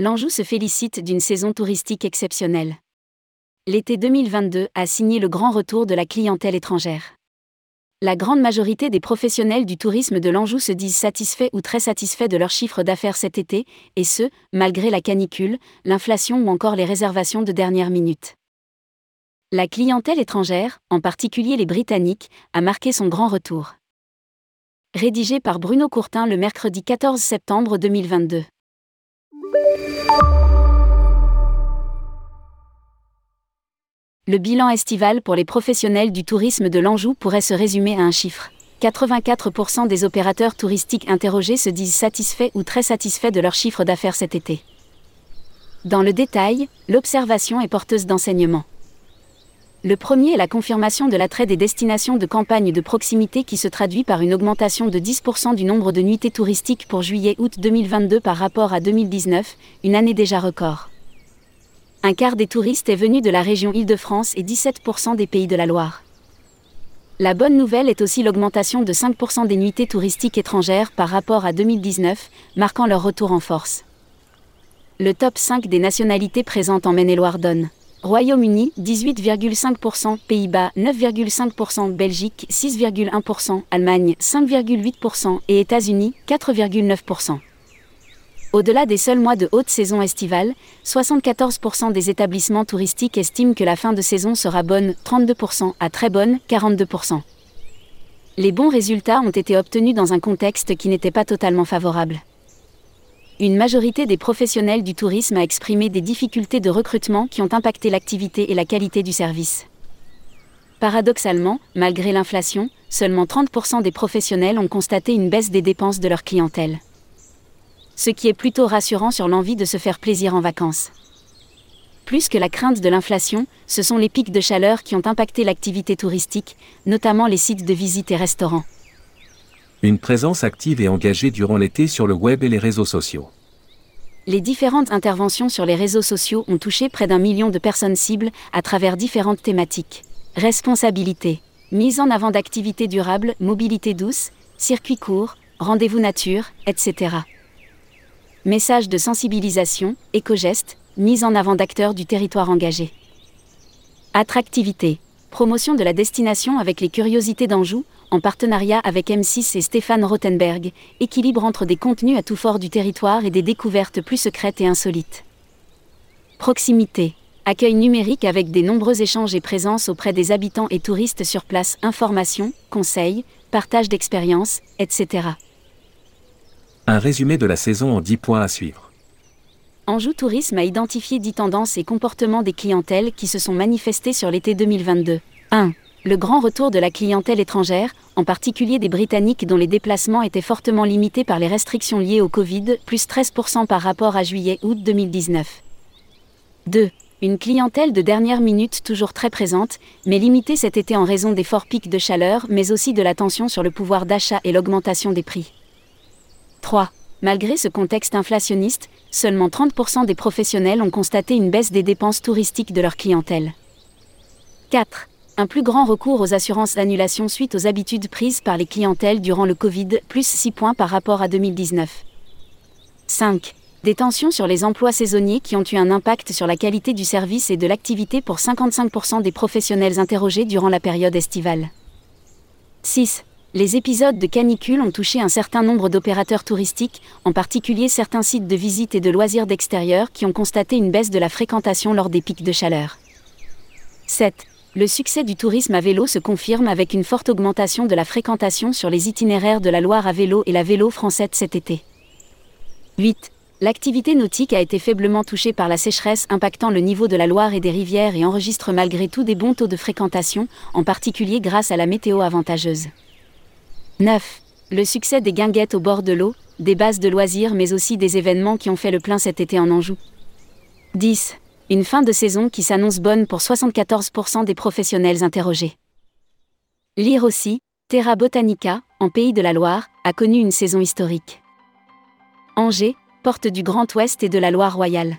l'Anjou se félicite d'une saison touristique exceptionnelle. L'été 2022 a signé le grand retour de la clientèle étrangère. La grande majorité des professionnels du tourisme de l'Anjou se disent satisfaits ou très satisfaits de leur chiffre d'affaires cet été, et ce, malgré la canicule, l'inflation ou encore les réservations de dernière minute. La clientèle étrangère, en particulier les Britanniques, a marqué son grand retour. Rédigé par Bruno Courtin le mercredi 14 septembre 2022. Le bilan estival pour les professionnels du tourisme de l'Anjou pourrait se résumer à un chiffre. 84% des opérateurs touristiques interrogés se disent satisfaits ou très satisfaits de leur chiffre d'affaires cet été. Dans le détail, l'observation est porteuse d'enseignements. Le premier est la confirmation de l'attrait des destinations de campagne de proximité qui se traduit par une augmentation de 10% du nombre de nuitées touristiques pour juillet-août 2022 par rapport à 2019, une année déjà record. Un quart des touristes est venu de la région Île-de-France et 17% des pays de la Loire. La bonne nouvelle est aussi l'augmentation de 5% des nuitées touristiques étrangères par rapport à 2019, marquant leur retour en force. Le top 5 des nationalités présentes en Maine-et-Loire donne Royaume-Uni 18,5%, Pays-Bas 9,5%, Belgique 6,1%, Allemagne 5,8% et États-Unis 4,9%. Au-delà des seuls mois de haute saison estivale, 74% des établissements touristiques estiment que la fin de saison sera bonne, 32%, à très bonne, 42%. Les bons résultats ont été obtenus dans un contexte qui n'était pas totalement favorable. Une majorité des professionnels du tourisme a exprimé des difficultés de recrutement qui ont impacté l'activité et la qualité du service. Paradoxalement, malgré l'inflation, seulement 30% des professionnels ont constaté une baisse des dépenses de leur clientèle ce qui est plutôt rassurant sur l'envie de se faire plaisir en vacances. Plus que la crainte de l'inflation, ce sont les pics de chaleur qui ont impacté l'activité touristique, notamment les sites de visite et restaurants. Une présence active et engagée durant l'été sur le web et les réseaux sociaux. Les différentes interventions sur les réseaux sociaux ont touché près d'un million de personnes cibles à travers différentes thématiques. Responsabilité, mise en avant d'activités durables, mobilité douce, circuits courts, rendez-vous nature, etc. Message de sensibilisation, éco-gestes, mise en avant d'acteurs du territoire engagé. Attractivité. Promotion de la destination avec les curiosités d'Anjou, en partenariat avec M6 et Stéphane Rothenberg, équilibre entre des contenus à tout fort du territoire et des découvertes plus secrètes et insolites. Proximité. Accueil numérique avec des nombreux échanges et présences auprès des habitants et touristes sur place, informations, conseils, partage d'expériences, etc. Un résumé de la saison en 10 points à suivre. Anjou Tourisme a identifié 10 tendances et comportements des clientèles qui se sont manifestés sur l'été 2022. 1. Le grand retour de la clientèle étrangère, en particulier des Britanniques dont les déplacements étaient fortement limités par les restrictions liées au Covid, plus 13% par rapport à juillet-août 2019. 2. Une clientèle de dernière minute toujours très présente, mais limitée cet été en raison des forts pics de chaleur, mais aussi de la tension sur le pouvoir d'achat et l'augmentation des prix. 3. Malgré ce contexte inflationniste, seulement 30% des professionnels ont constaté une baisse des dépenses touristiques de leur clientèle. 4. Un plus grand recours aux assurances d'annulation suite aux habitudes prises par les clientèles durant le Covid, plus 6 points par rapport à 2019. 5. Des tensions sur les emplois saisonniers qui ont eu un impact sur la qualité du service et de l'activité pour 55% des professionnels interrogés durant la période estivale. 6 les épisodes de canicule ont touché un certain nombre d'opérateurs touristiques, en particulier certains sites de visite et de loisirs d'extérieur qui ont constaté une baisse de la fréquentation lors des pics de chaleur. 7. Le succès du tourisme à vélo se confirme avec une forte augmentation de la fréquentation sur les itinéraires de la Loire à vélo et la vélo française cet été. 8. L'activité nautique a été faiblement touchée par la sécheresse impactant le niveau de la Loire et des rivières et enregistre malgré tout des bons taux de fréquentation, en particulier grâce à la météo avantageuse. 9. Le succès des guinguettes au bord de l'eau, des bases de loisirs mais aussi des événements qui ont fait le plein cet été en Anjou. 10. Une fin de saison qui s'annonce bonne pour 74% des professionnels interrogés. Lire aussi, Terra Botanica, en Pays de la Loire, a connu une saison historique. Angers, porte du Grand Ouest et de la Loire royale.